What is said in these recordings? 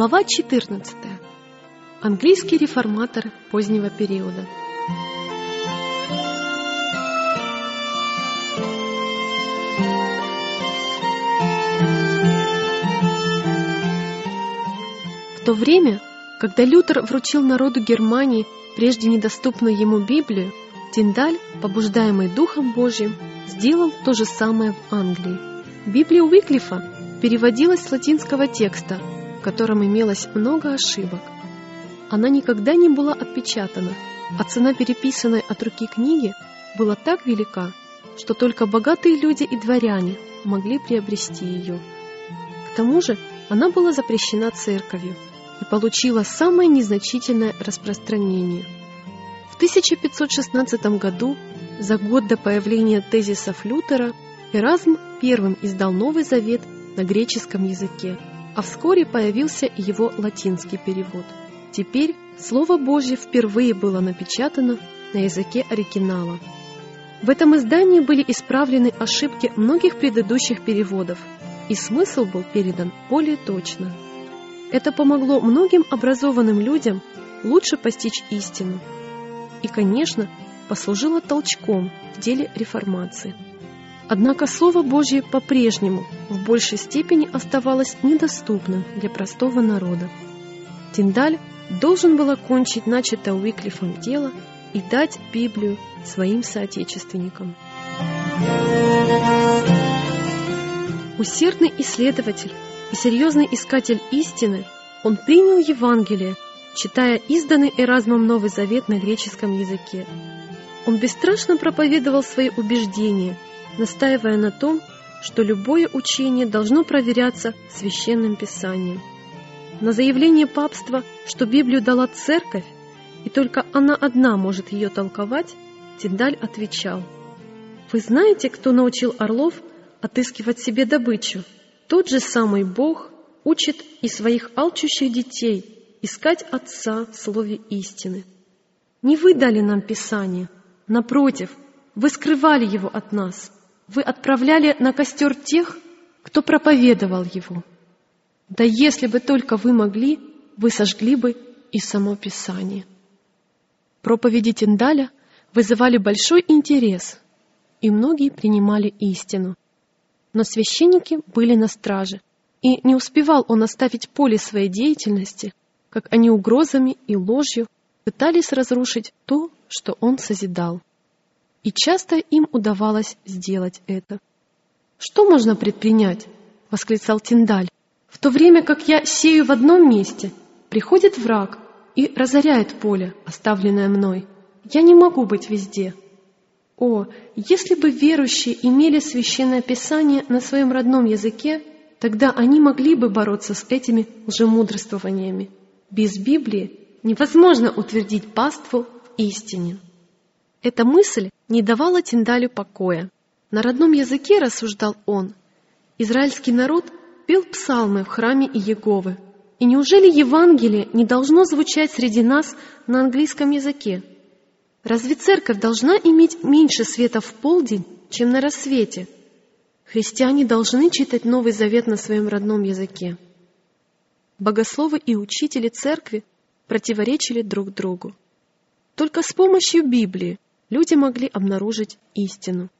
Глава 14. Английский реформатор позднего периода. В то время, когда Лютер вручил народу Германии прежде недоступную ему Библию, Тиндаль, побуждаемый Духом Божьим, сделал то же самое в Англии. Библия Уиклифа переводилась с латинского текста – в котором имелось много ошибок. Она никогда не была отпечатана, а цена переписанной от руки книги была так велика, что только богатые люди и дворяне могли приобрести ее. К тому же она была запрещена церковью и получила самое незначительное распространение. В 1516 году, за год до появления тезисов Лютера, Эразм первым издал Новый Завет на греческом языке – а вскоре появился и его латинский перевод. Теперь Слово Божье впервые было напечатано на языке оригинала. В этом издании были исправлены ошибки многих предыдущих переводов, и смысл был передан более точно. Это помогло многим образованным людям лучше постичь истину и, конечно, послужило толчком в деле реформации. Однако Слово Божье по-прежнему в большей степени оставалось недоступным для простого народа. Тиндаль должен был окончить начатое Уиклифом дело и дать Библию своим соотечественникам. Усердный исследователь и серьезный искатель истины, он принял Евангелие, читая изданный Эразмом Новый Завет на греческом языке. Он бесстрашно проповедовал свои убеждения – настаивая на том, что любое учение должно проверяться священным писанием. На заявление папства, что Библию дала церковь, и только она одна может ее толковать, Тиндаль отвечал, «Вы знаете, кто научил орлов отыскивать себе добычу? Тот же самый Бог учит и своих алчущих детей искать Отца в слове истины. Не вы дали нам Писание, напротив, вы скрывали его от нас» вы отправляли на костер тех, кто проповедовал его. Да если бы только вы могли, вы сожгли бы и само Писание. Проповеди Тиндаля вызывали большой интерес, и многие принимали истину. Но священники были на страже, и не успевал он оставить поле своей деятельности, как они угрозами и ложью пытались разрушить то, что он созидал и часто им удавалось сделать это. «Что можно предпринять?» — восклицал Тиндаль. «В то время как я сею в одном месте, приходит враг и разоряет поле, оставленное мной. Я не могу быть везде». О, если бы верующие имели священное писание на своем родном языке, тогда они могли бы бороться с этими лжемудрствованиями. Без Библии невозможно утвердить паству в истине. Эта мысль не давала Тиндалю покоя. На родном языке, рассуждал он, израильский народ пел псалмы в храме Иеговы. И неужели Евангелие не должно звучать среди нас на английском языке? Разве церковь должна иметь меньше света в полдень, чем на рассвете? Христиане должны читать Новый Завет на своем родном языке. Богословы и учители церкви противоречили друг другу. Только с помощью Библии люди могли обнаружить истину.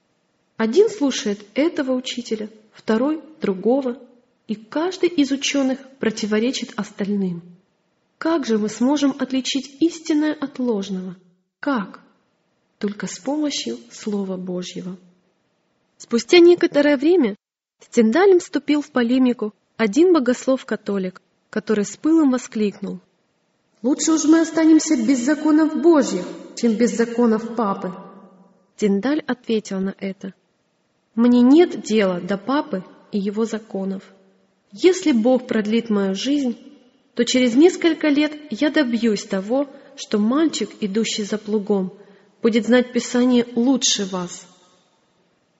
Один слушает этого учителя, второй — другого, и каждый из ученых противоречит остальным. Как же мы сможем отличить истинное от ложного? Как? Только с помощью Слова Божьего. Спустя некоторое время с Тиндалем вступил в полемику один богослов-католик, который с пылом воскликнул. «Лучше уж мы останемся без законов Божьих, чем без законов папы. Тиндаль ответил на это. Мне нет дела до папы и его законов. Если Бог продлит мою жизнь, то через несколько лет я добьюсь того, что мальчик, идущий за плугом, будет знать Писание лучше вас.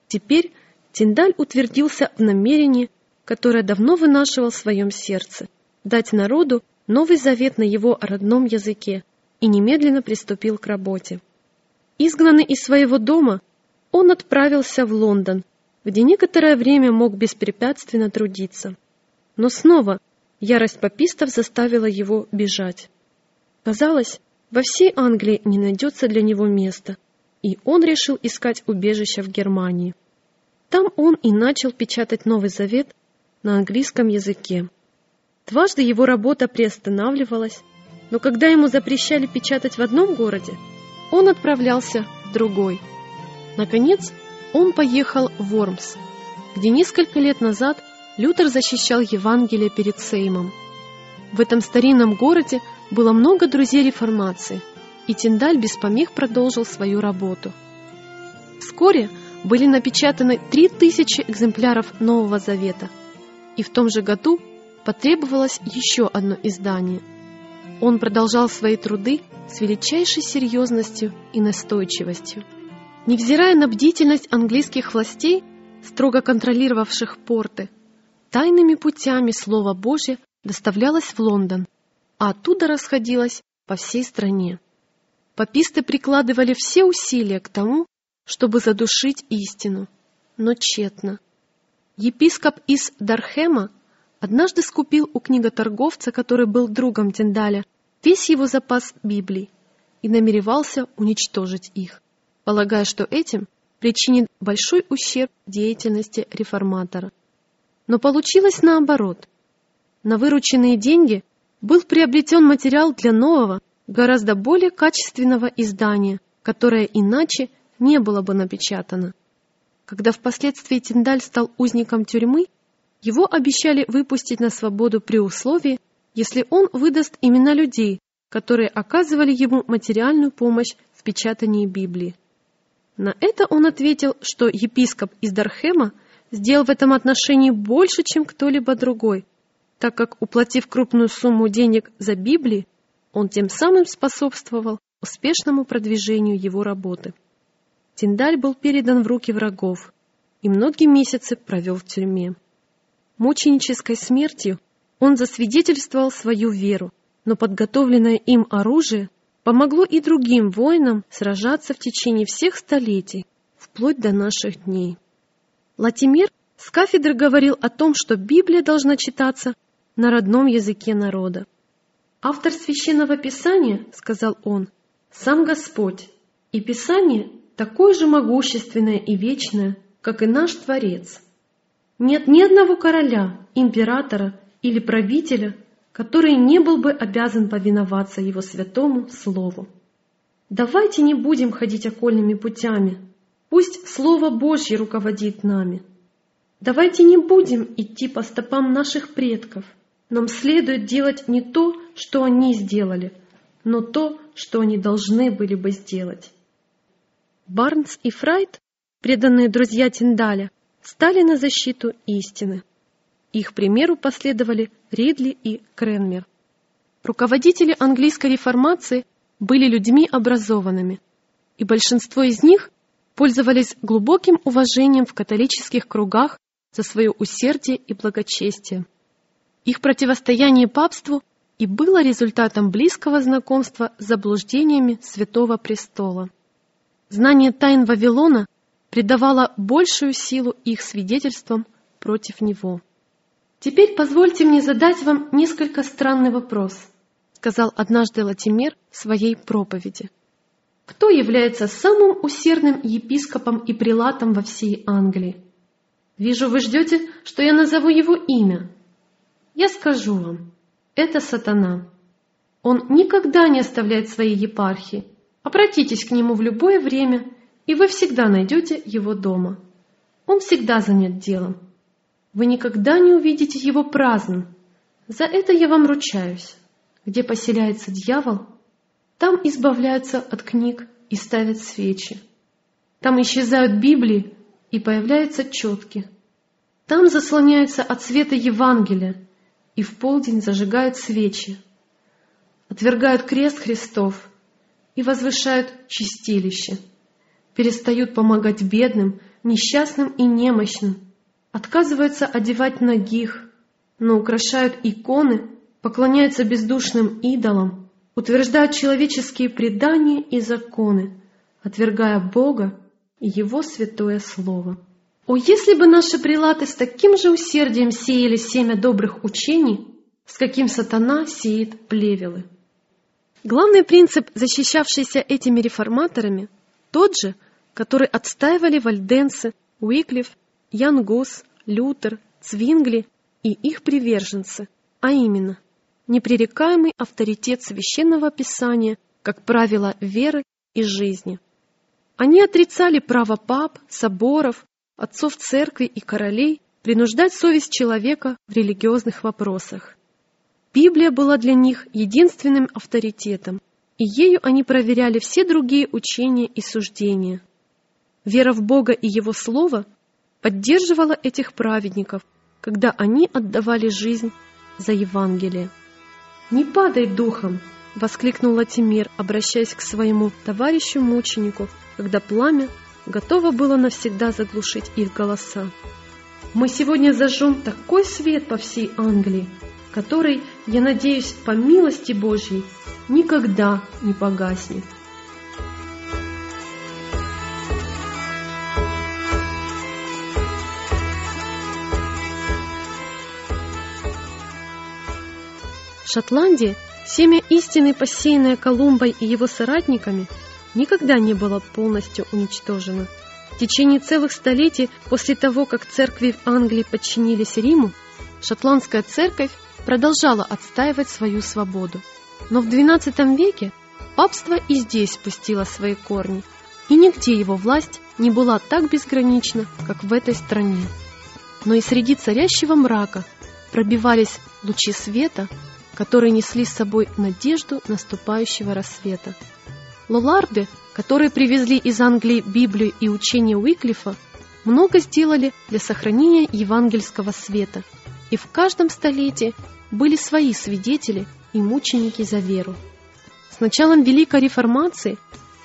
Теперь Тиндаль утвердился в намерении, которое давно вынашивал в своем сердце, дать народу Новый Завет на его родном языке и немедленно приступил к работе. Изгнанный из своего дома, он отправился в Лондон, где некоторое время мог беспрепятственно трудиться. Но снова ярость попистов заставила его бежать. Казалось, во всей Англии не найдется для него места, и он решил искать убежище в Германии. Там он и начал печатать Новый Завет на английском языке. Дважды его работа приостанавливалась, но когда ему запрещали печатать в одном городе, он отправлялся в другой. Наконец, он поехал в Вормс, где несколько лет назад Лютер защищал Евангелие перед Сеймом. В этом старинном городе было много друзей реформации, и Тиндаль без помех продолжил свою работу. Вскоре были напечатаны 3000 экземпляров Нового Завета, и в том же году потребовалось еще одно издание. Он продолжал свои труды с величайшей серьезностью и настойчивостью. Невзирая на бдительность английских властей, строго контролировавших порты, тайными путями Слово Божье доставлялось в Лондон, а оттуда расходилось по всей стране. Паписты прикладывали все усилия к тому, чтобы задушить истину, но тщетно. Епископ из Дархема однажды скупил у книготорговца, который был другом Тиндаля, весь его запас Библий и намеревался уничтожить их, полагая, что этим причинит большой ущерб деятельности реформатора. Но получилось наоборот. На вырученные деньги был приобретен материал для нового, гораздо более качественного издания, которое иначе не было бы напечатано. Когда впоследствии Тиндаль стал узником тюрьмы, его обещали выпустить на свободу при условии, если он выдаст имена людей, которые оказывали ему материальную помощь в печатании Библии. На это он ответил, что епископ из Дархема сделал в этом отношении больше, чем кто-либо другой, так как, уплатив крупную сумму денег за Библии, он тем самым способствовал успешному продвижению его работы. Тиндаль был передан в руки врагов и многие месяцы провел в тюрьме. Мученической смертью он засвидетельствовал свою веру, но подготовленное им оружие помогло и другим воинам сражаться в течение всех столетий, вплоть до наших дней. Латимер с кафедры говорил о том, что Библия должна читаться на родном языке народа. «Автор священного писания, — сказал он, — сам Господь, и Писание такое же могущественное и вечное, как и наш Творец. Нет ни одного короля, императора или правителя, который не был бы обязан повиноваться его святому слову. Давайте не будем ходить окольными путями, пусть Слово Божье руководит нами. Давайте не будем идти по стопам наших предков. Нам следует делать не то, что они сделали, но то, что они должны были бы сделать. Барнс и Фрайт, преданные друзья Тиндаля, стали на защиту истины. Их примеру последовали Ридли и Кренмер. Руководители английской реформации были людьми образованными, и большинство из них пользовались глубоким уважением в католических кругах за свое усердие и благочестие. Их противостояние папству и было результатом близкого знакомства с заблуждениями Святого Престола. Знание тайн Вавилона придавала большую силу их свидетельствам против него. «Теперь позвольте мне задать вам несколько странный вопрос», сказал однажды Латимер в своей проповеди. «Кто является самым усердным епископом и прилатом во всей Англии? Вижу, вы ждете, что я назову его имя. Я скажу вам, это сатана. Он никогда не оставляет своей епархии. Обратитесь к нему в любое время – и вы всегда найдете его дома. Он всегда занят делом. Вы никогда не увидите его праздным. За это я вам ручаюсь. Где поселяется дьявол, там избавляются от книг и ставят свечи. Там исчезают Библии и появляются четки. Там заслоняются от света Евангелия и в полдень зажигают свечи. Отвергают крест Христов и возвышают чистилище перестают помогать бедным, несчастным и немощным, отказываются одевать ногих, но украшают иконы, поклоняются бездушным идолам, утверждают человеческие предания и законы, отвергая Бога и Его святое Слово. О, если бы наши прилаты с таким же усердием сеяли семя добрых учений, с каким сатана сеет плевелы. Главный принцип, защищавшийся этими реформаторами, тот же, который отстаивали вальденцы, Уиклиф, Ян Гус, Лютер, Цвингли и их приверженцы, а именно непререкаемый авторитет священного писания как правило веры и жизни. Они отрицали право пап, соборов, отцов церкви и королей принуждать совесть человека в религиозных вопросах. Библия была для них единственным авторитетом, и ею они проверяли все другие учения и суждения. Вера в Бога и Его Слово поддерживала этих праведников, когда они отдавали жизнь за Евангелие. «Не падай духом!» — воскликнул Латимир, обращаясь к своему товарищу-мученику, когда пламя готово было навсегда заглушить их голоса. «Мы сегодня зажжем такой свет по всей Англии, который, я надеюсь, по милости Божьей, никогда не погаснет». В Шотландии семя истины, посеянное Колумбой и его соратниками, никогда не было полностью уничтожено. В течение целых столетий после того, как церкви в Англии подчинились Риму, шотландская церковь продолжала отстаивать свою свободу. Но в XII веке папство и здесь пустило свои корни, и нигде его власть не была так безгранична, как в этой стране. Но и среди царящего мрака пробивались лучи света, которые несли с собой надежду наступающего рассвета. Лоларды, которые привезли из Англии Библию и учение Уиклифа, много сделали для сохранения евангельского света, и в каждом столетии были свои свидетели и мученики за веру. С началом Великой Реформации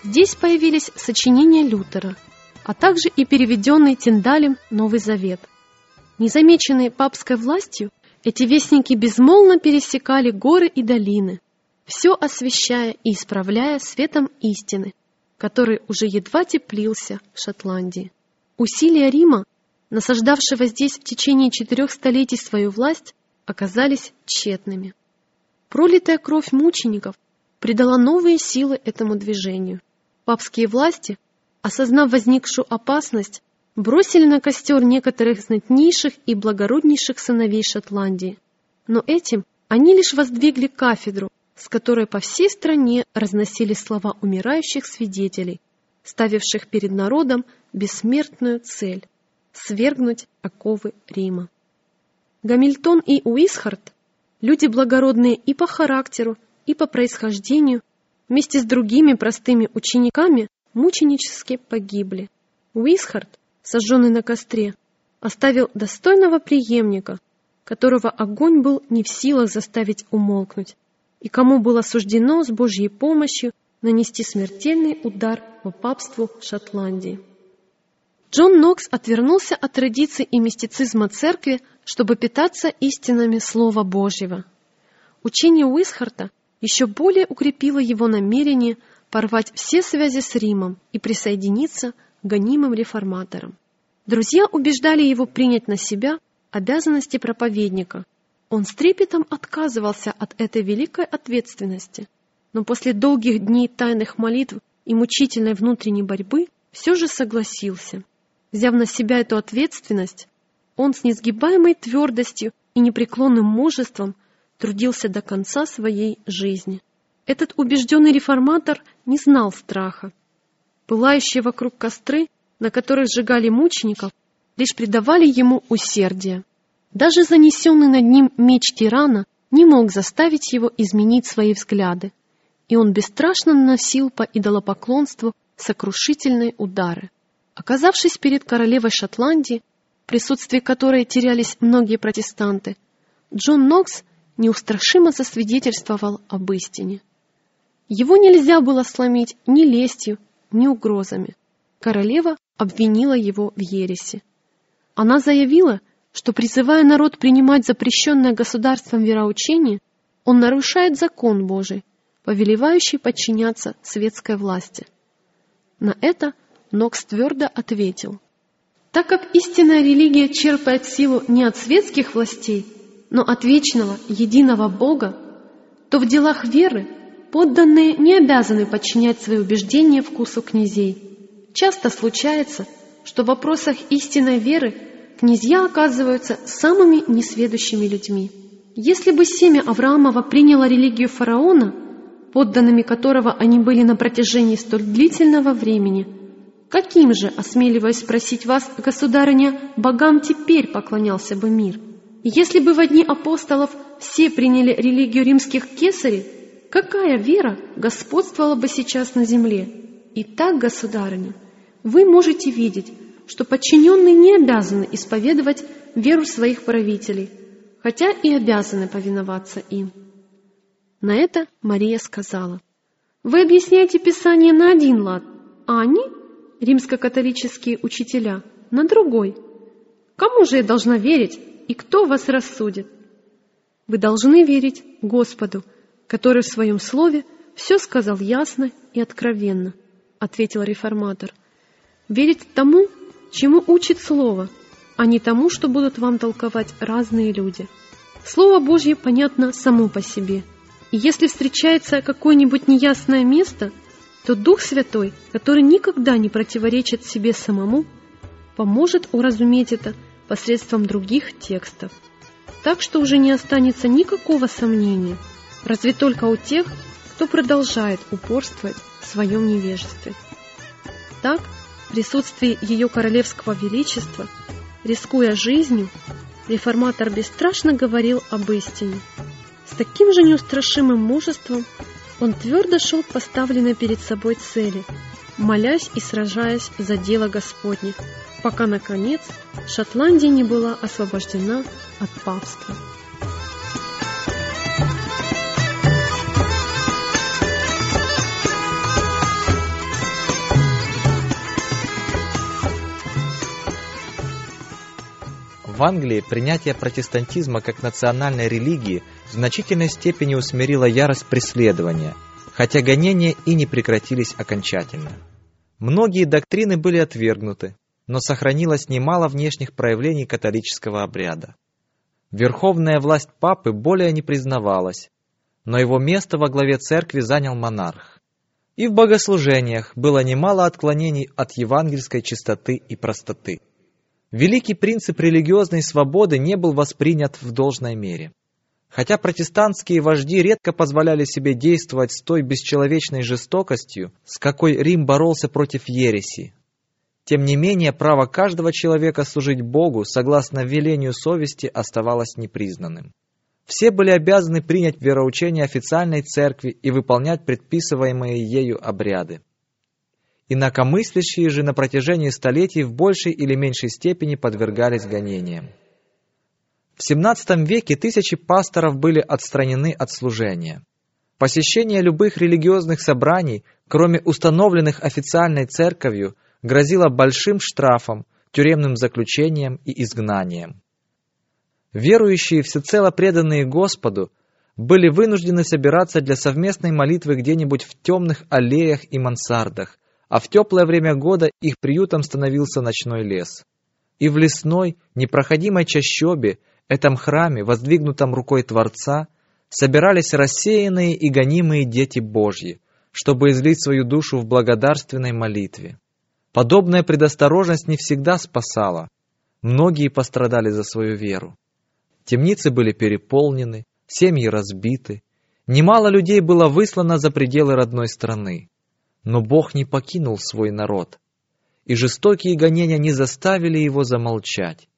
здесь появились сочинения Лютера, а также и переведенный Тиндалем Новый Завет. Незамеченные папской властью, эти вестники безмолвно пересекали горы и долины, все освещая и исправляя светом истины, который уже едва теплился в Шотландии. Усилия Рима, насаждавшего здесь в течение четырех столетий свою власть, оказались тщетными. Пролитая кровь мучеников придала новые силы этому движению. Папские власти, осознав возникшую опасность, бросили на костер некоторых знатнейших и благороднейших сыновей Шотландии. Но этим они лишь воздвигли кафедру, с которой по всей стране разносили слова умирающих свидетелей, ставивших перед народом бессмертную цель – свергнуть оковы Рима. Гамильтон и Уисхарт, люди благородные и по характеру, и по происхождению, вместе с другими простыми учениками мученически погибли. Уисхарт сожженный на костре, оставил достойного преемника, которого огонь был не в силах заставить умолкнуть, и кому было суждено с Божьей помощью нанести смертельный удар по папству Шотландии. Джон Нокс отвернулся от традиций и мистицизма церкви, чтобы питаться истинами Слова Божьего. Учение Уисхарта еще более укрепило его намерение порвать все связи с Римом и присоединиться гонимым реформатором. Друзья убеждали его принять на себя обязанности проповедника. Он с трепетом отказывался от этой великой ответственности, но после долгих дней тайных молитв и мучительной внутренней борьбы все же согласился. Взяв на себя эту ответственность, он с несгибаемой твердостью и непреклонным мужеством трудился до конца своей жизни. Этот убежденный реформатор не знал страха. Пылающие вокруг костры, на которых сжигали мучеников, лишь придавали ему усердие. Даже занесенный над ним меч тирана не мог заставить его изменить свои взгляды, и он бесстрашно наносил по идолопоклонству сокрушительные удары. Оказавшись перед королевой Шотландии, присутствии которой терялись многие протестанты, Джон Нокс неустрашимо засвидетельствовал об истине. Его нельзя было сломить ни лестью, ни угрозами. Королева обвинила его в ереси. Она заявила, что, призывая народ принимать запрещенное государством вероучение, он нарушает закон Божий, повелевающий подчиняться светской власти. На это Нокс твердо ответил. Так как истинная религия черпает силу не от светских властей, но от вечного, единого Бога, то в делах веры подданные не обязаны подчинять свои убеждения вкусу князей. Часто случается, что в вопросах истинной веры князья оказываются самыми несведущими людьми. Если бы семя Авраамова приняло религию фараона, подданными которого они были на протяжении столь длительного времени, каким же, осмеливаясь спросить вас, государыня, богам теперь поклонялся бы мир? Если бы в дни апостолов все приняли религию римских кесарей, какая вера господствовала бы сейчас на земле? Итак, государыня, вы можете видеть, что подчиненные не обязаны исповедовать веру своих правителей, хотя и обязаны повиноваться им. На это Мария сказала, «Вы объясняете Писание на один лад, а они, римско-католические учителя, на другой. Кому же я должна верить, и кто вас рассудит? Вы должны верить Господу, который в своем слове все сказал ясно и откровенно, ответил реформатор. Верить тому, чему учит Слово, а не тому, что будут вам толковать разные люди. Слово Божье понятно само по себе. И если встречается какое-нибудь неясное место, то Дух Святой, который никогда не противоречит себе самому, поможет уразуметь это посредством других текстов. Так что уже не останется никакого сомнения, разве только у тех, кто продолжает упорствовать в своем невежестве. Так, в присутствии ее королевского величества, рискуя жизнью, реформатор бесстрашно говорил об истине. С таким же неустрашимым мужеством он твердо шел к поставленной перед собой цели, молясь и сражаясь за дело Господне, пока, наконец, Шотландия не была освобождена от папства. В Англии принятие протестантизма как национальной религии в значительной степени усмирило ярость преследования, хотя гонения и не прекратились окончательно. Многие доктрины были отвергнуты, но сохранилось немало внешних проявлений католического обряда. Верховная власть папы более не признавалась, но его место во главе церкви занял монарх. И в богослужениях было немало отклонений от евангельской чистоты и простоты. Великий принцип религиозной свободы не был воспринят в должной мере. Хотя протестантские вожди редко позволяли себе действовать с той бесчеловечной жестокостью, с какой Рим боролся против ереси, тем не менее право каждого человека служить Богу согласно велению совести оставалось непризнанным. Все были обязаны принять вероучение официальной церкви и выполнять предписываемые ею обряды. Инакомыслящие же на протяжении столетий в большей или меньшей степени подвергались гонениям. В XVII веке тысячи пасторов были отстранены от служения. Посещение любых религиозных собраний, кроме установленных официальной церковью, грозило большим штрафом, тюремным заключением и изгнанием. Верующие, всецело преданные Господу, были вынуждены собираться для совместной молитвы где-нибудь в темных аллеях и мансардах, а в теплое время года их приютом становился ночной лес. И в лесной, непроходимой чащобе, этом храме, воздвигнутом рукой Творца, собирались рассеянные и гонимые дети Божьи, чтобы излить свою душу в благодарственной молитве. Подобная предосторожность не всегда спасала. Многие пострадали за свою веру. Темницы были переполнены, семьи разбиты. Немало людей было выслано за пределы родной страны. Но Бог не покинул свой народ, и жестокие гонения не заставили его замолчать.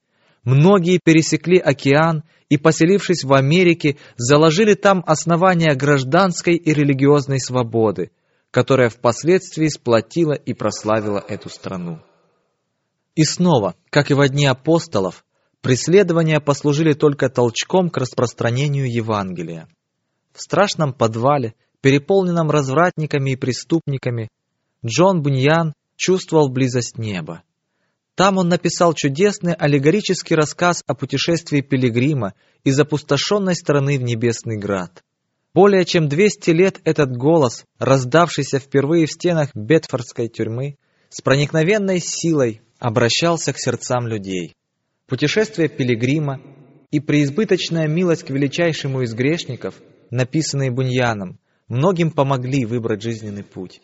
Многие пересекли океан и, поселившись в Америке, заложили там основания гражданской и религиозной свободы, которая впоследствии сплотила и прославила эту страну. И снова, как и во дни апостолов, преследования послужили только толчком к распространению Евангелия. В страшном подвале переполненном развратниками и преступниками, Джон Буньян чувствовал близость неба. Там он написал чудесный аллегорический рассказ о путешествии пилигрима из опустошенной страны в Небесный Град. Более чем 200 лет этот голос, раздавшийся впервые в стенах Бетфордской тюрьмы, с проникновенной силой обращался к сердцам людей. Путешествие пилигрима и преизбыточная милость к величайшему из грешников, написанные Буньяном, многим помогли выбрать жизненный путь.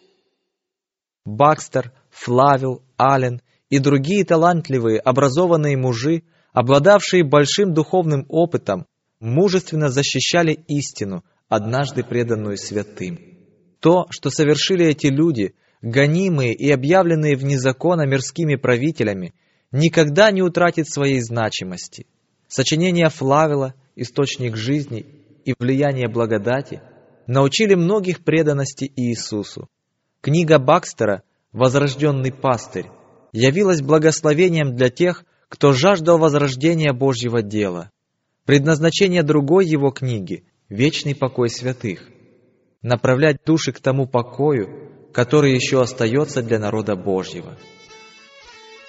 Бакстер, Флавил, Аллен и другие талантливые, образованные мужи, обладавшие большим духовным опытом, мужественно защищали истину, однажды преданную святым. То, что совершили эти люди, гонимые и объявленные вне закона мирскими правителями, никогда не утратит своей значимости. Сочинения Флавила, источник жизни и влияние благодати научили многих преданности Иисусу. Книга Бакстера «Возрожденный пастырь» явилась благословением для тех, кто жаждал возрождения Божьего дела. Предназначение другой его книги – вечный покой святых. Направлять души к тому покою, который еще остается для народа Божьего.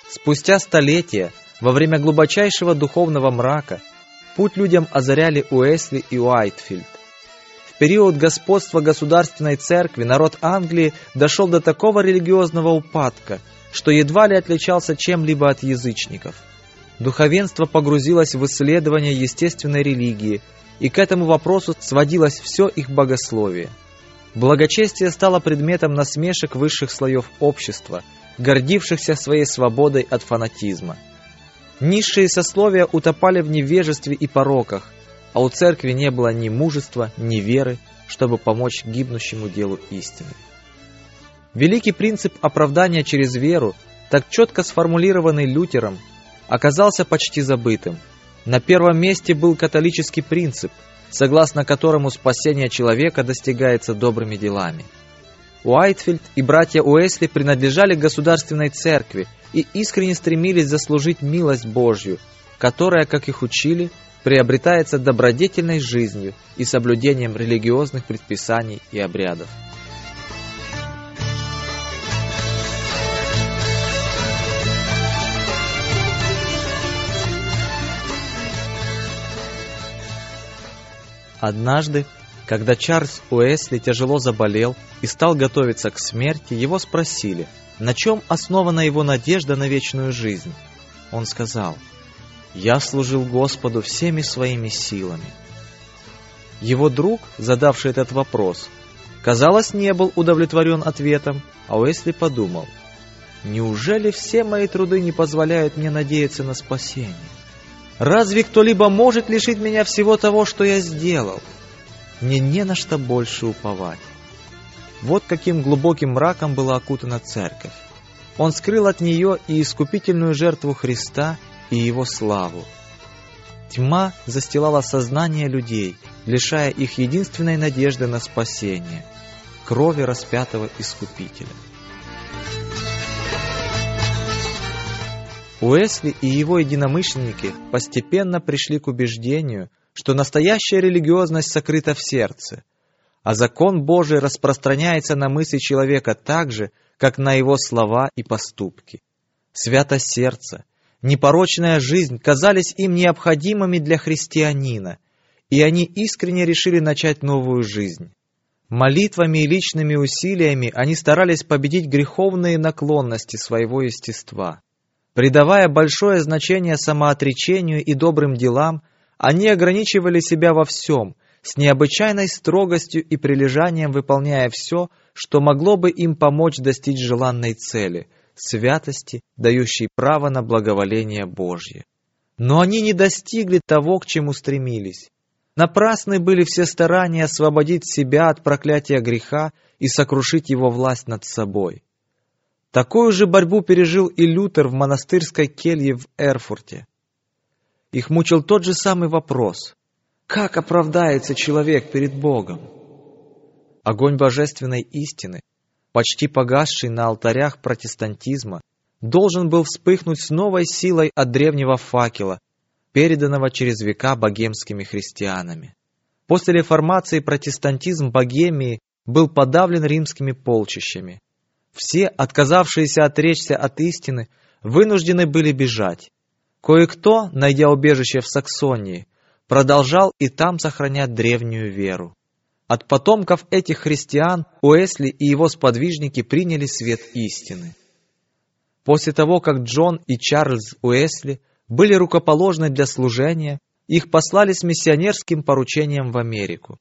Спустя столетия, во время глубочайшего духовного мрака, путь людям озаряли Уэсли и Уайтфилд. Период господства государственной церкви народ Англии дошел до такого религиозного упадка, что едва ли отличался чем-либо от язычников. Духовенство погрузилось в исследование естественной религии, и к этому вопросу сводилось все их богословие – Благочестие стало предметом насмешек высших слоев общества, гордившихся своей свободой от фанатизма. Низшие сословия утопали в невежестве и пороках, а у церкви не было ни мужества, ни веры, чтобы помочь гибнущему делу истины. Великий принцип оправдания через веру, так четко сформулированный Лютером, оказался почти забытым. На первом месте был католический принцип – согласно которому спасение человека достигается добрыми делами. Уайтфилд и братья Уэсли принадлежали государственной церкви и искренне стремились заслужить милость Божью, которая, как их учили, приобретается добродетельной жизнью и соблюдением религиозных предписаний и обрядов. Однажды, когда Чарльз Уэсли тяжело заболел и стал готовиться к смерти, его спросили, на чем основана его надежда на вечную жизнь. Он сказал, «Я служил Господу всеми своими силами». Его друг, задавший этот вопрос, казалось, не был удовлетворен ответом, а Уэсли подумал, «Неужели все мои труды не позволяют мне надеяться на спасение?» Разве кто-либо может лишить меня всего того, что я сделал? Мне не на что больше уповать. Вот каким глубоким мраком была окутана церковь. Он скрыл от нее и искупительную жертву Христа, и его славу. Тьма застилала сознание людей, лишая их единственной надежды на спасение – крови распятого Искупителя. Уэсли и его единомышленники постепенно пришли к убеждению, что настоящая религиозность сокрыта в сердце, а закон Божий распространяется на мысли человека так же, как на его слова и поступки. Святость сердца, непорочная жизнь казались им необходимыми для христианина, и они искренне решили начать новую жизнь. Молитвами и личными усилиями они старались победить греховные наклонности своего естества. Придавая большое значение самоотречению и добрым делам, они ограничивали себя во всем, с необычайной строгостью и прилежанием выполняя все, что могло бы им помочь достичь желанной цели – святости, дающей право на благоволение Божье. Но они не достигли того, к чему стремились. Напрасны были все старания освободить себя от проклятия греха и сокрушить его власть над собой. Такую же борьбу пережил и Лютер в монастырской келье в Эрфурте. Их мучил тот же самый вопрос. Как оправдается человек перед Богом? Огонь божественной истины, почти погасший на алтарях протестантизма, должен был вспыхнуть с новой силой от древнего факела, переданного через века богемскими христианами. После реформации протестантизм Богемии был подавлен римскими полчищами. Все, отказавшиеся отречься от истины, вынуждены были бежать. Кое-кто, найдя убежище в Саксонии, продолжал и там сохранять древнюю веру. От потомков этих христиан Уэсли и его сподвижники приняли свет истины. После того, как Джон и Чарльз Уэсли были рукоположены для служения, их послали с миссионерским поручением в Америку.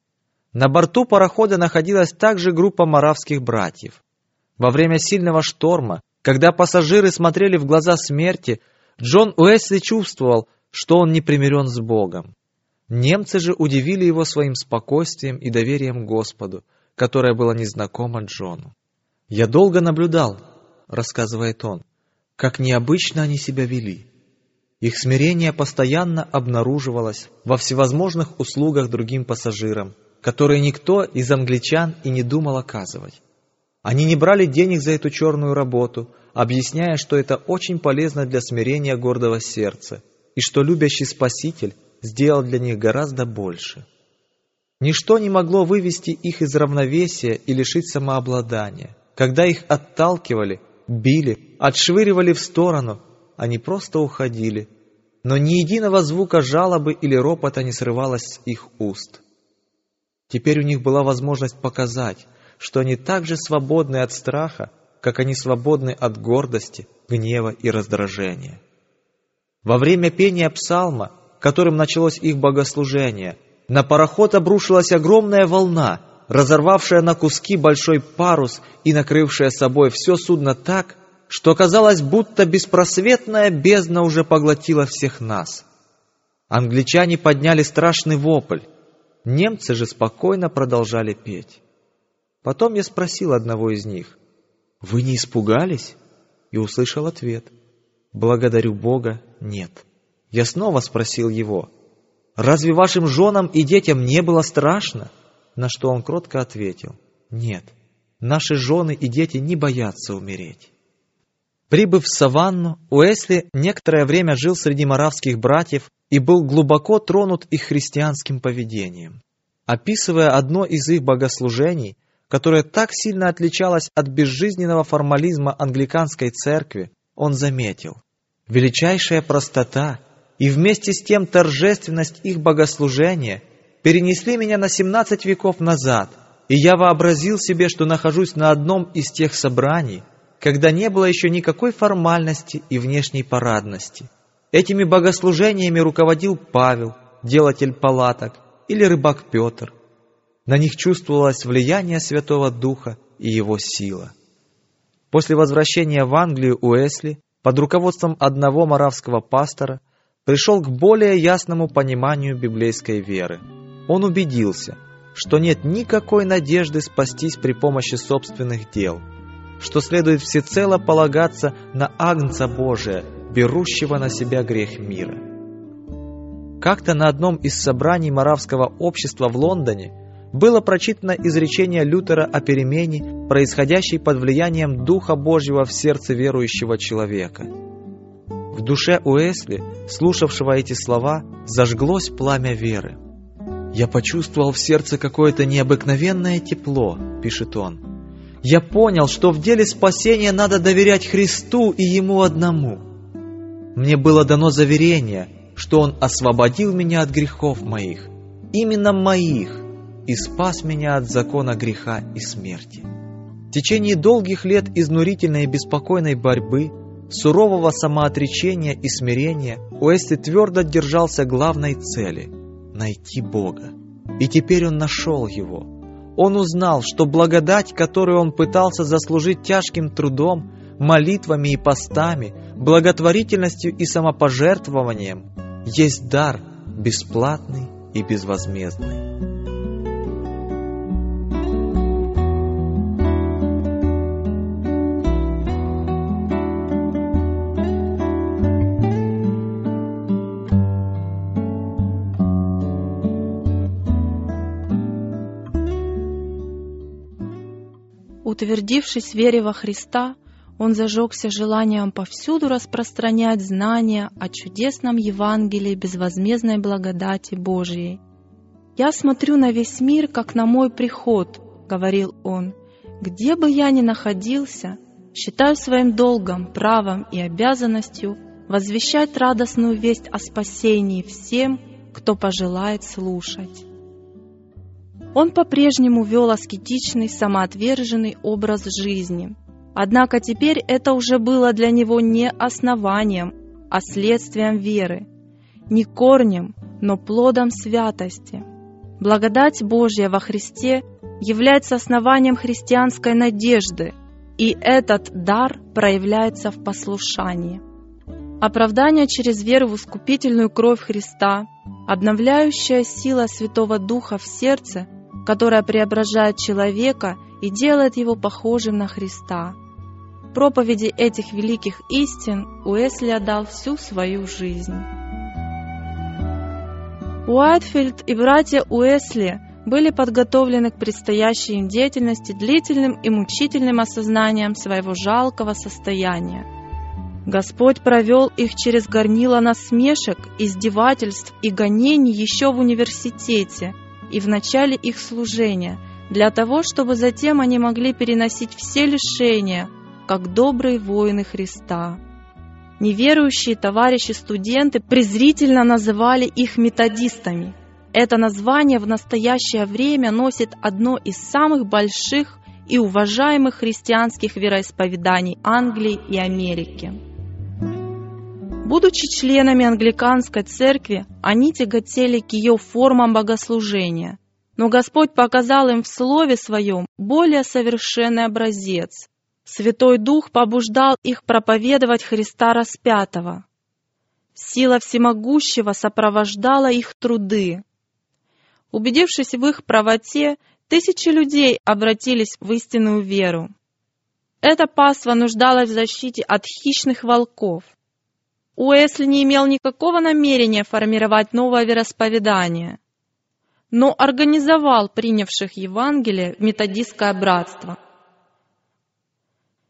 На борту парохода находилась также группа маравских братьев. Во время сильного шторма, когда пассажиры смотрели в глаза смерти, Джон Уэсли чувствовал, что он не примирен с Богом. Немцы же удивили его своим спокойствием и доверием Господу, которое было незнакомо Джону. «Я долго наблюдал», — рассказывает он, — «как необычно они себя вели. Их смирение постоянно обнаруживалось во всевозможных услугах другим пассажирам, которые никто из англичан и не думал оказывать. Они не брали денег за эту черную работу, объясняя, что это очень полезно для смирения гордого сердца, и что любящий Спаситель сделал для них гораздо больше. Ничто не могло вывести их из равновесия и лишить самообладания. Когда их отталкивали, били, отшвыривали в сторону, они просто уходили, но ни единого звука жалобы или ропота не срывалось с их уст. Теперь у них была возможность показать, что они так же свободны от страха, как они свободны от гордости, гнева и раздражения. Во время пения псалма которым началось их богослужение. На пароход обрушилась огромная волна, разорвавшая на куски большой парус и накрывшая собой все судно так, что казалось, будто беспросветная бездна уже поглотила всех нас. Англичане подняли страшный вопль, немцы же спокойно продолжали петь. Потом я спросил одного из них, «Вы не испугались?» И услышал ответ, «Благодарю Бога, нет». Я снова спросил его, «Разве вашим женам и детям не было страшно?» На что он кротко ответил, «Нет, наши жены и дети не боятся умереть». Прибыв в Саванну, Уэсли некоторое время жил среди маравских братьев и был глубоко тронут их христианским поведением. Описывая одно из их богослужений, которое так сильно отличалось от безжизненного формализма англиканской церкви, он заметил, «Величайшая простота и вместе с тем торжественность их богослужения перенесли меня на 17 веков назад, и я вообразил себе, что нахожусь на одном из тех собраний, когда не было еще никакой формальности и внешней парадности. Этими богослужениями руководил Павел, делатель палаток, или рыбак Петр. На них чувствовалось влияние Святого Духа и его сила. После возвращения в Англию Уэсли под руководством одного маравского пастора – пришел к более ясному пониманию библейской веры. Он убедился, что нет никакой надежды спастись при помощи собственных дел, что следует всецело полагаться на Агнца Божия, берущего на себя грех мира. Как-то на одном из собраний Моравского общества в Лондоне было прочитано изречение Лютера о перемене, происходящей под влиянием Духа Божьего в сердце верующего человека – в душе Уэсли, слушавшего эти слова, зажглось пламя веры. «Я почувствовал в сердце какое-то необыкновенное тепло», — пишет он. «Я понял, что в деле спасения надо доверять Христу и Ему одному. Мне было дано заверение, что Он освободил меня от грехов моих, именно моих, и спас меня от закона греха и смерти». В течение долгих лет изнурительной и беспокойной борьбы сурового самоотречения и смирения Уэсли твердо держался главной цели – найти Бога. И теперь он нашел его. Он узнал, что благодать, которую он пытался заслужить тяжким трудом, молитвами и постами, благотворительностью и самопожертвованием, есть дар бесплатный и безвозмездный. Утвердившись в вере во Христа, он зажегся желанием повсюду распространять знания о чудесном Евангелии безвозмездной благодати Божией. «Я смотрю на весь мир, как на мой приход», — говорил он. «Где бы я ни находился, считаю своим долгом, правом и обязанностью возвещать радостную весть о спасении всем, кто пожелает слушать. Он по-прежнему вел аскетичный, самоотверженный образ жизни. Однако теперь это уже было для него не основанием, а следствием веры, не корнем, но плодом святости. Благодать Божья во Христе является основанием христианской надежды, и этот дар проявляется в послушании. Оправдание через веру в искупительную кровь Христа, обновляющая сила Святого Духа в сердце, которая преображает человека и делает его похожим на Христа. Проповеди этих великих истин Уэсли отдал всю свою жизнь. Уайтфилд и братья Уэсли были подготовлены к предстоящей им деятельности длительным и мучительным осознанием своего жалкого состояния. Господь провел их через горнило насмешек, издевательств и гонений еще в университете и в начале их служения, для того, чтобы затем они могли переносить все лишения, как добрые воины Христа. Неверующие товарищи-студенты презрительно называли их методистами. Это название в настоящее время носит одно из самых больших и уважаемых христианских вероисповеданий Англии и Америки. Будучи членами англиканской церкви, они тяготели к ее формам богослужения, но Господь показал им в Слове Своем более совершенный образец, Святой Дух побуждал их проповедовать Христа распятого. Сила всемогущего сопровождала их труды. Убедившись в их правоте, тысячи людей обратились в истинную веру. Эта паства нуждалась в защите от хищных волков. Уэсли не имел никакого намерения формировать новое вероисповедание, но организовал принявших Евангелие в методистское братство –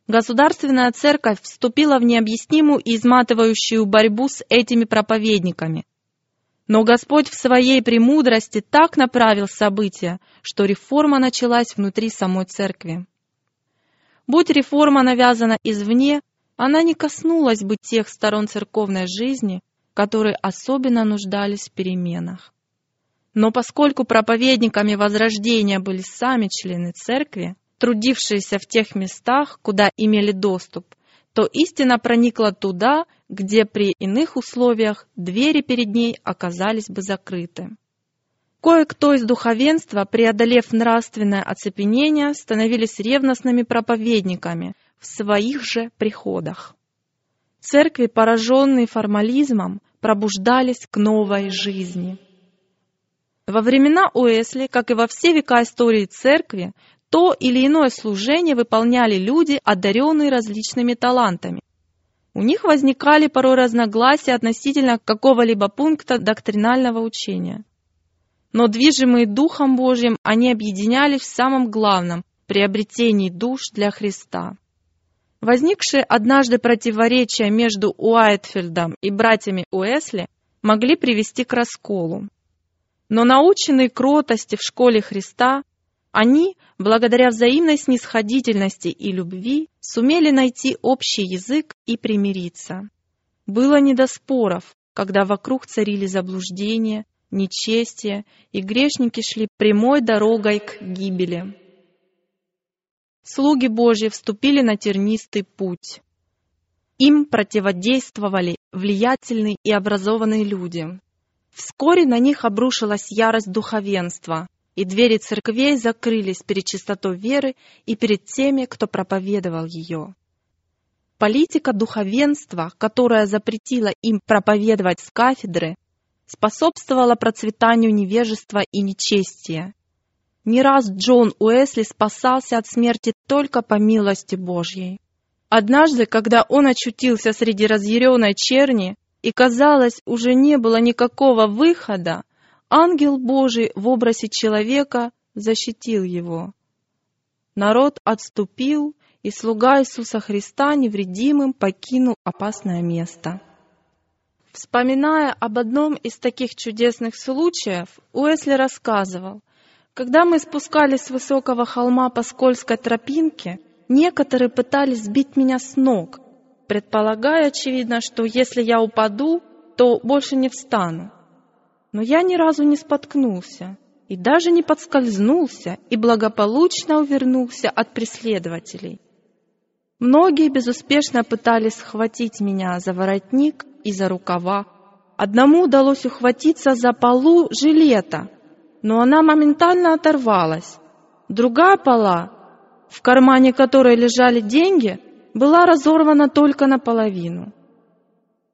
Государственная церковь вступила в необъяснимую и изматывающую борьбу с этими проповедниками. Но Господь в своей премудрости так направил события, что реформа началась внутри самой церкви. Будь реформа навязана извне, она не коснулась бы тех сторон церковной жизни, которые особенно нуждались в переменах. Но поскольку проповедниками Возрождения были сами члены церкви, трудившиеся в тех местах, куда имели доступ, то истина проникла туда, где при иных условиях двери перед ней оказались бы закрыты. Кое-кто из духовенства, преодолев нравственное оцепенение, становились ревностными проповедниками своих же приходах. Церкви, пораженные формализмом, пробуждались к новой жизни. Во времена Уэсли, как и во все века истории церкви, то или иное служение выполняли люди, одаренные различными талантами. У них возникали порой разногласия относительно какого-либо пункта доктринального учения. Но движимые Духом Божьим, они объединялись в самом главном – приобретении душ для Христа. Возникшие однажды противоречия между Уайтфилдом и братьями Уэсли могли привести к расколу. Но наученные кротости в школе Христа, они, благодаря взаимной снисходительности и любви, сумели найти общий язык и примириться. Было не до споров, когда вокруг царили заблуждения, нечестие, и грешники шли прямой дорогой к гибели. Слуги Божьи вступили на тернистый путь. Им противодействовали влиятельные и образованные люди. Вскоре на них обрушилась ярость духовенства, и двери церквей закрылись перед чистотой веры и перед теми, кто проповедовал ее. Политика духовенства, которая запретила им проповедовать с кафедры, способствовала процветанию невежества и нечестия. Не раз Джон Уэсли спасался от смерти только по милости Божьей. Однажды, когда он очутился среди разъяренной черни, и, казалось, уже не было никакого выхода, ангел Божий в образе человека защитил его. Народ отступил, и слуга Иисуса Христа невредимым покинул опасное место. Вспоминая об одном из таких чудесных случаев, Уэсли рассказывал, когда мы спускались с высокого холма по скользкой тропинке, некоторые пытались сбить меня с ног, предполагая, очевидно, что если я упаду, то больше не встану. Но я ни разу не споткнулся и даже не подскользнулся и благополучно увернулся от преследователей. Многие безуспешно пытались схватить меня за воротник и за рукава. Одному удалось ухватиться за полу жилета, но она моментально оторвалась. Другая пола, в кармане которой лежали деньги, была разорвана только наполовину.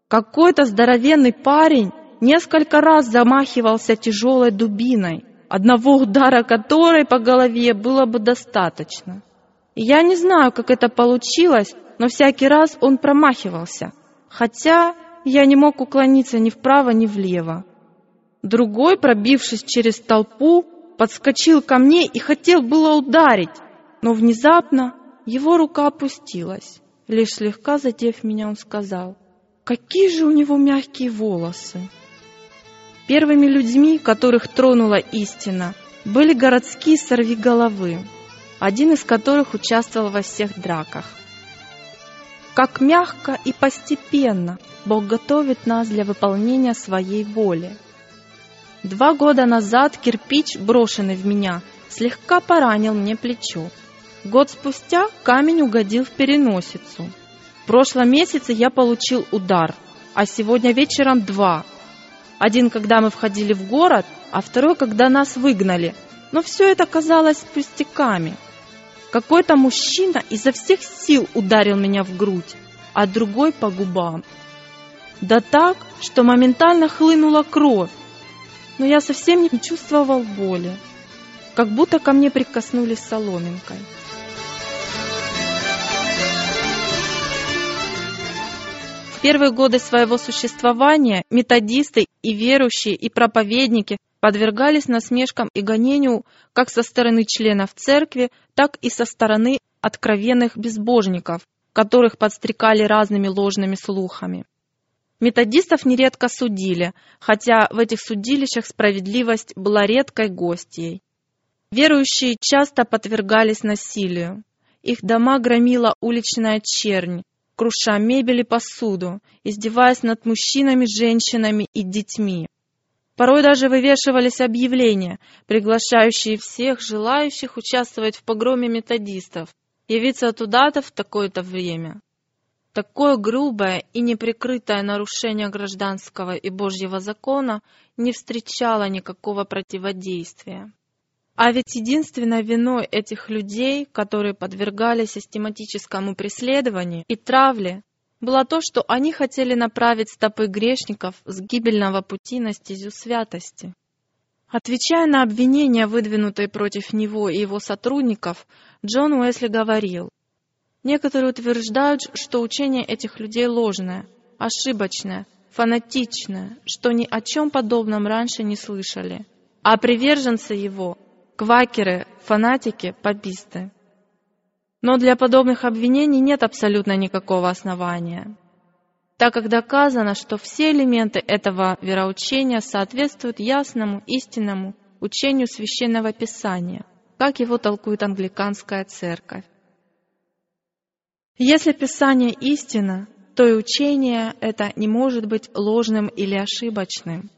Какой-то здоровенный парень несколько раз замахивался тяжелой дубиной, одного удара которой по голове было бы достаточно. Я не знаю, как это получилось, но всякий раз он промахивался, хотя я не мог уклониться ни вправо, ни влево. Другой, пробившись через толпу, подскочил ко мне и хотел было ударить, но внезапно его рука опустилась. Лишь слегка задев меня, он сказал, «Какие же у него мягкие волосы!» Первыми людьми, которых тронула истина, были городские сорвиголовы, один из которых участвовал во всех драках. Как мягко и постепенно Бог готовит нас для выполнения своей воли. Два года назад кирпич, брошенный в меня, слегка поранил мне плечо. Год спустя камень угодил в переносицу. В прошлом месяце я получил удар, а сегодня вечером два. Один, когда мы входили в город, а второй, когда нас выгнали. Но все это казалось пустяками. Какой-то мужчина изо всех сил ударил меня в грудь, а другой по губам. Да так, что моментально хлынула кровь. Но я совсем не чувствовал боли, как будто ко мне прикоснулись соломинкой. первые годы своего существования методисты и верующие, и проповедники подвергались насмешкам и гонению как со стороны членов церкви, так и со стороны откровенных безбожников, которых подстрекали разными ложными слухами. Методистов нередко судили, хотя в этих судилищах справедливость была редкой гостьей. Верующие часто подвергались насилию. Их дома громила уличная чернь, круша мебель и посуду, издеваясь над мужчинами, женщинами и детьми. Порой даже вывешивались объявления, приглашающие всех желающих участвовать в погроме методистов, явиться туда-то в такое-то время. Такое грубое и неприкрытое нарушение гражданского и Божьего закона не встречало никакого противодействия. А ведь единственной виной этих людей, которые подвергались систематическому преследованию и травле, было то, что они хотели направить стопы грешников с гибельного пути на стезю святости. Отвечая на обвинения, выдвинутые против него и его сотрудников, Джон Уэсли говорил, «Некоторые утверждают, что учение этих людей ложное, ошибочное, фанатичное, что ни о чем подобном раньше не слышали, а приверженцы его квакеры, фанатики, паписты. Но для подобных обвинений нет абсолютно никакого основания, так как доказано, что все элементы этого вероучения соответствуют ясному истинному учению Священного Писания, как его толкует англиканская церковь. Если Писание истина, то и учение это не может быть ложным или ошибочным.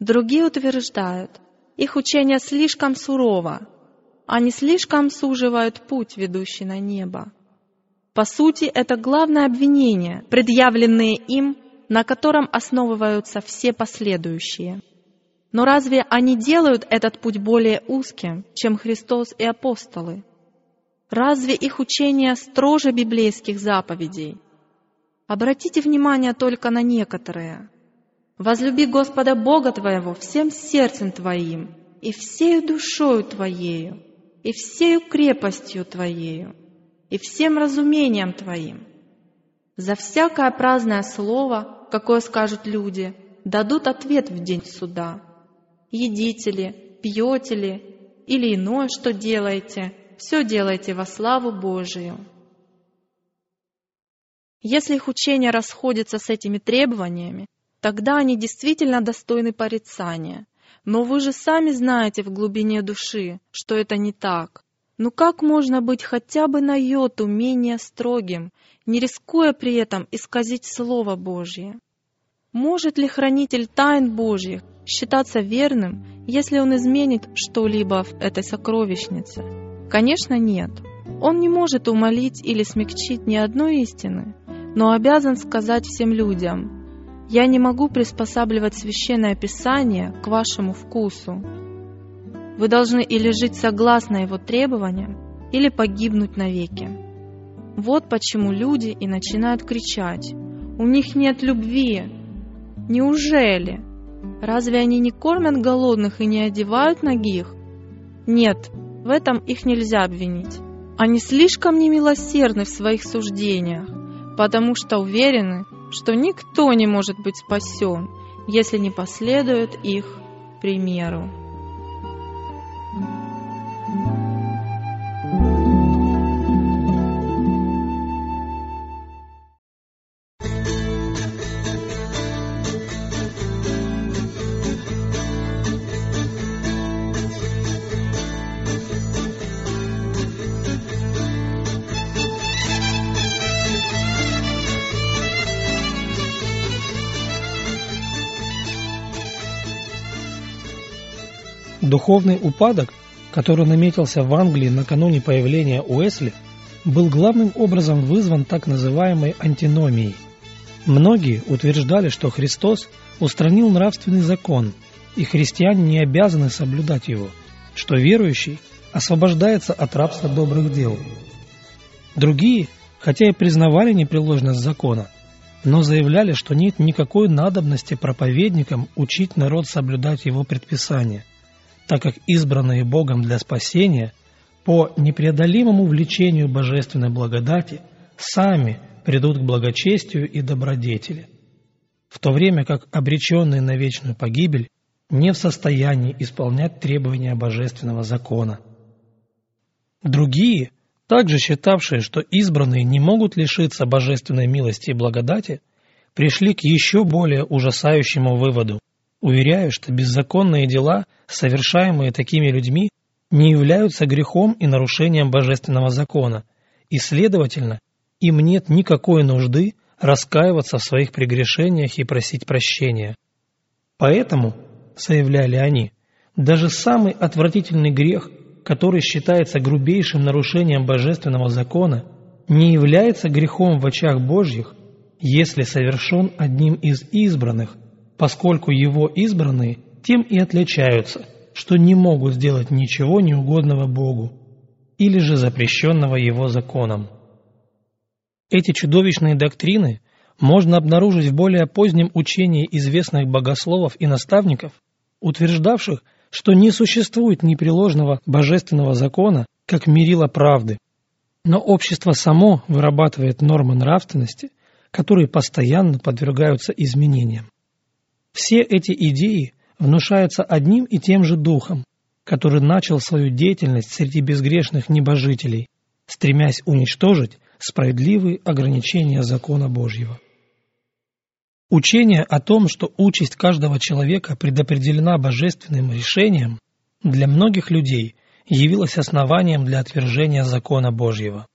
Другие утверждают, их учение слишком сурово, они слишком суживают путь, ведущий на небо. По сути, это главное обвинение, предъявленное им, на котором основываются все последующие. Но разве они делают этот путь более узким, чем Христос и апостолы? Разве их учение строже библейских заповедей? Обратите внимание только на некоторые. Возлюби Господа Бога твоего всем сердцем твоим, и всею душою твоею, и всею крепостью твоею, и всем разумением твоим. За всякое праздное слово, какое скажут люди, дадут ответ в день суда. Едите ли, пьете ли, или иное, что делаете, все делайте во славу Божию. Если их учение расходится с этими требованиями, Тогда они действительно достойны порицания. Но вы же сами знаете в глубине души, что это не так. Но как можно быть хотя бы на йоту менее строгим, не рискуя при этом исказить Слово Божье? Может ли хранитель тайн Божьих считаться верным, если он изменит что-либо в этой сокровищнице? Конечно, нет. Он не может умолить или смягчить ни одной истины, но обязан сказать всем людям, «Я не могу приспосабливать священное писание к вашему вкусу. Вы должны или жить согласно его требованиям, или погибнуть навеки». Вот почему люди и начинают кричать, «У них нет любви!» Неужели? Разве они не кормят голодных и не одевают ногих? Нет, в этом их нельзя обвинить. Они слишком немилосердны в своих суждениях, потому что уверены, что никто не может быть спасен, если не последует их примеру. Духовный упадок, который наметился в Англии накануне появления Уэсли, был главным образом вызван так называемой антиномией. Многие утверждали, что Христос устранил нравственный закон, и христиане не обязаны соблюдать его, что верующий освобождается от рабства добрых дел. Другие, хотя и признавали непреложность закона, но заявляли, что нет никакой надобности проповедникам учить народ соблюдать его предписания – так как избранные Богом для спасения по непреодолимому влечению божественной благодати сами придут к благочестию и добродетели, в то время как обреченные на вечную погибель не в состоянии исполнять требования божественного закона. Другие, также считавшие, что избранные не могут лишиться божественной милости и благодати, пришли к еще более ужасающему выводу. Уверяю, что беззаконные дела, совершаемые такими людьми, не являются грехом и нарушением божественного закона, и, следовательно, им нет никакой нужды раскаиваться в своих прегрешениях и просить прощения. Поэтому, заявляли они, даже самый отвратительный грех, который считается грубейшим нарушением божественного закона, не является грехом в очах Божьих, если совершен одним из избранных – поскольку его избранные тем и отличаются, что не могут сделать ничего неугодного Богу или же запрещенного его законом. Эти чудовищные доктрины можно обнаружить в более позднем учении известных богословов и наставников, утверждавших, что не существует непреложного божественного закона, как мерило правды, но общество само вырабатывает нормы нравственности, которые постоянно подвергаются изменениям. Все эти идеи внушаются одним и тем же духом, который начал свою деятельность среди безгрешных небожителей, стремясь уничтожить справедливые ограничения закона Божьего. Учение о том, что участь каждого человека предопределена божественным решением, для многих людей явилось основанием для отвержения закона Божьего.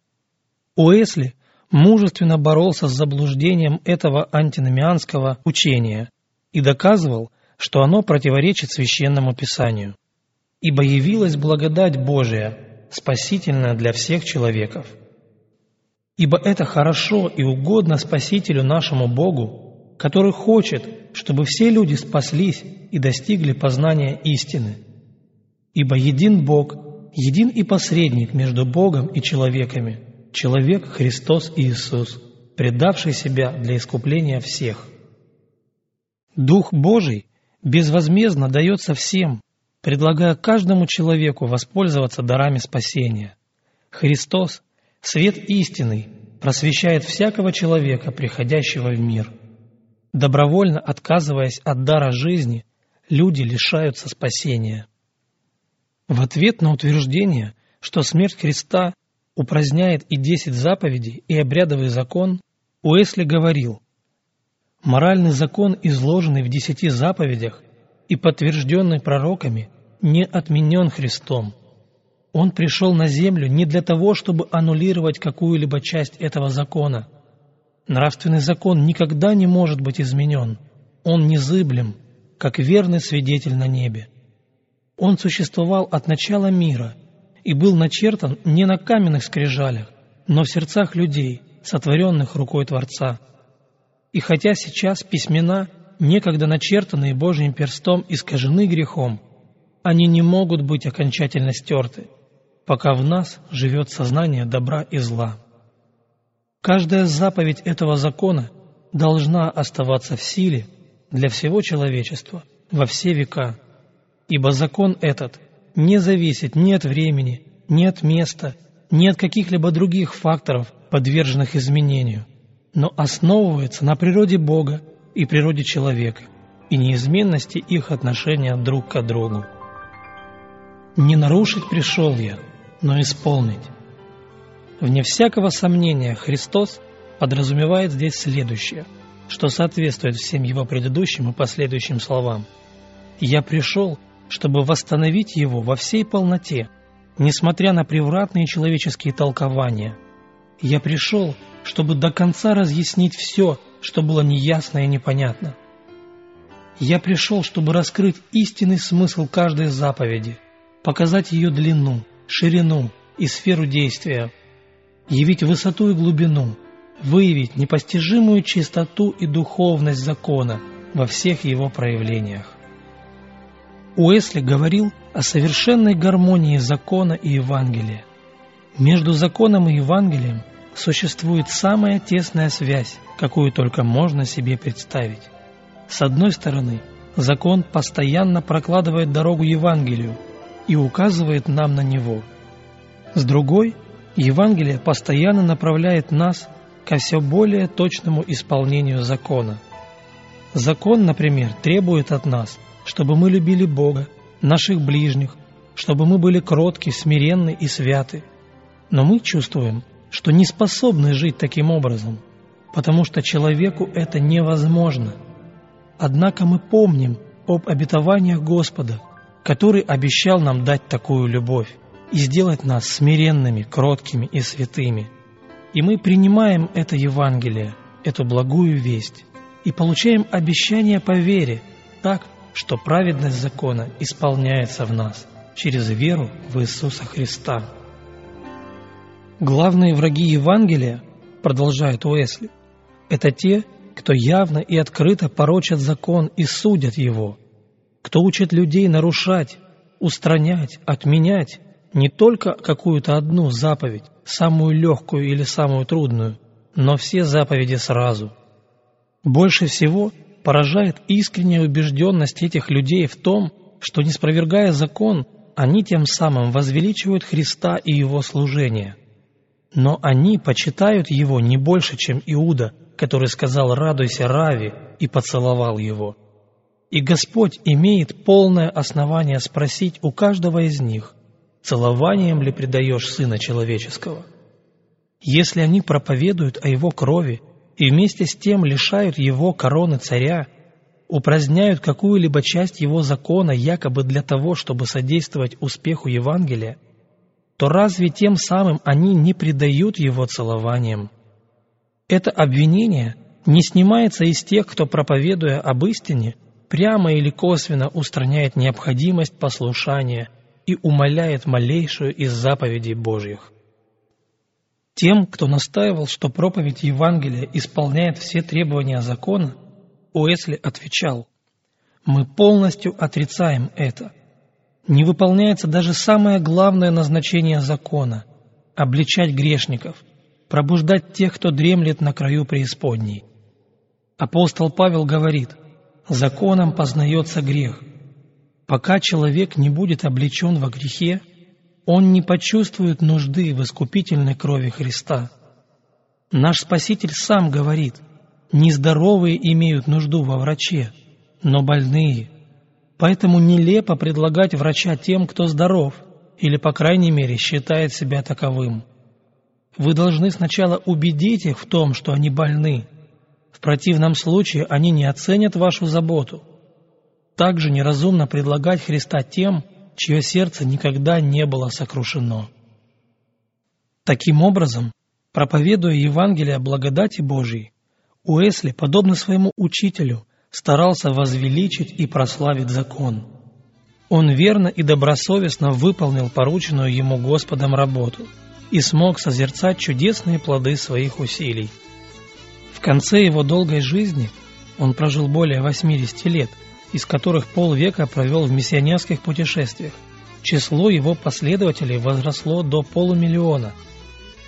Уэсли мужественно боролся с заблуждением этого антиномианского учения и доказывал, что оно противоречит священному писанию. Ибо явилась благодать Божия, спасительная для всех человеков. Ибо это хорошо и угодно Спасителю нашему Богу, который хочет, чтобы все люди спаслись и достигли познания истины. Ибо един Бог, един и посредник между Богом и человеками, человек Христос Иисус, предавший себя для искупления всех. Дух Божий безвозмездно дается всем, предлагая каждому человеку воспользоваться дарами спасения. Христос, свет истинный, просвещает всякого человека, приходящего в мир. Добровольно отказываясь от дара жизни, люди лишаются спасения. В ответ на утверждение, что смерть Христа упраздняет и десять заповедей, и обрядовый закон, Уэсли говорил, Моральный закон, изложенный в десяти заповедях и подтвержденный пророками, не отменен Христом. Он пришел на землю не для того, чтобы аннулировать какую-либо часть этого закона. Нравственный закон никогда не может быть изменен. Он незыблем, как верный свидетель на небе. Он существовал от начала мира и был начертан не на каменных скрижалях, но в сердцах людей, сотворенных рукой Творца. И хотя сейчас письмена, некогда начертанные Божьим перстом, искажены грехом, они не могут быть окончательно стерты, пока в нас живет сознание добра и зла. Каждая заповедь этого закона должна оставаться в силе для всего человечества во все века, ибо закон этот не зависит ни от времени, ни от места, ни от каких-либо других факторов, подверженных изменению, но основывается на природе Бога и природе человека и неизменности их отношения друг к другу. Не нарушить пришел я, но исполнить. Вне всякого сомнения Христос подразумевает здесь следующее, что соответствует всем его предыдущим и последующим словам. «Я пришел, чтобы восстановить его во всей полноте, несмотря на превратные человеческие толкования. Я пришел, чтобы до конца разъяснить все, что было неясно и непонятно. Я пришел, чтобы раскрыть истинный смысл каждой заповеди, показать ее длину, ширину и сферу действия, явить высоту и глубину, выявить непостижимую чистоту и духовность закона во всех его проявлениях. Уэсли говорил о совершенной гармонии закона и Евангелия. Между законом и Евангелием существует самая тесная связь, какую только можно себе представить. С одной стороны, закон постоянно прокладывает дорогу Евангелию и указывает нам на него. С другой, Евангелие постоянно направляет нас ко все более точному исполнению закона. Закон, например, требует от нас – чтобы мы любили Бога, наших ближних, чтобы мы были кротки, смиренны и святы. Но мы чувствуем, что не способны жить таким образом, потому что человеку это невозможно. Однако мы помним об обетованиях Господа, который обещал нам дать такую любовь и сделать нас смиренными, кроткими и святыми. И мы принимаем это Евангелие, эту благую весть, и получаем обещание по вере, так, что праведность закона исполняется в нас через веру в Иисуса Христа. Главные враги Евангелия, продолжает Уэсли, это те, кто явно и открыто порочат закон и судят его, кто учит людей нарушать, устранять, отменять не только какую-то одну заповедь, самую легкую или самую трудную, но все заповеди сразу. Больше всего поражает искренняя убежденность этих людей в том, что, не спровергая закон, они тем самым возвеличивают Христа и Его служение. Но они почитают Его не больше, чем Иуда, который сказал «радуйся, Рави» и поцеловал Его. И Господь имеет полное основание спросить у каждого из них, целованием ли предаешь Сына Человеческого. Если они проповедуют о Его крови и вместе с тем лишают его короны царя, упраздняют какую-либо часть его закона якобы для того, чтобы содействовать успеху Евангелия, то разве тем самым они не предают его целованием? Это обвинение не снимается из тех, кто, проповедуя об истине, прямо или косвенно устраняет необходимость послушания и умаляет малейшую из заповедей Божьих. Тем, кто настаивал, что проповедь Евангелия исполняет все требования закона, Уэсли отвечал, «Мы полностью отрицаем это. Не выполняется даже самое главное назначение закона – обличать грешников, пробуждать тех, кто дремлет на краю преисподней. Апостол Павел говорит, «Законом познается грех. Пока человек не будет обличен во грехе – он не почувствует нужды в искупительной крови Христа. Наш Спаситель сам говорит, нездоровые имеют нужду во враче, но больные. Поэтому нелепо предлагать врача тем, кто здоров, или, по крайней мере, считает себя таковым. Вы должны сначала убедить их в том, что они больны. В противном случае они не оценят вашу заботу. Также неразумно предлагать Христа тем, чье сердце никогда не было сокрушено. Таким образом, проповедуя Евангелие благодати Божией, Уэсли, подобно своему учителю, старался возвеличить и прославить закон. Он верно и добросовестно выполнил порученную ему Господом работу и смог созерцать чудесные плоды своих усилий. В конце его долгой жизни он прожил более 80 лет, из которых полвека провел в миссионерских путешествиях. Число его последователей возросло до полумиллиона –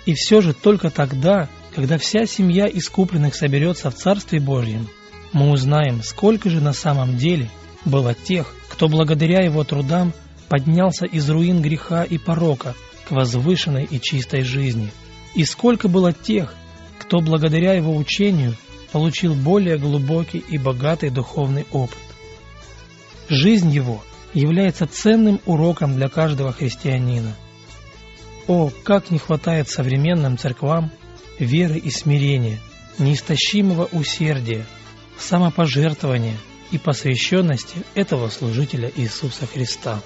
и все же только тогда, когда вся семья искупленных соберется в Царстве Божьем, мы узнаем, сколько же на самом деле было тех, кто благодаря его трудам поднялся из руин греха и порока к возвышенной и чистой жизни, и сколько было тех, кто благодаря его учению получил более глубокий и богатый духовный опыт. Жизнь его является ценным уроком для каждого христианина – о, как не хватает современным церквам веры и смирения, неистощимого усердия, самопожертвования и посвященности этого служителя Иисуса Христа.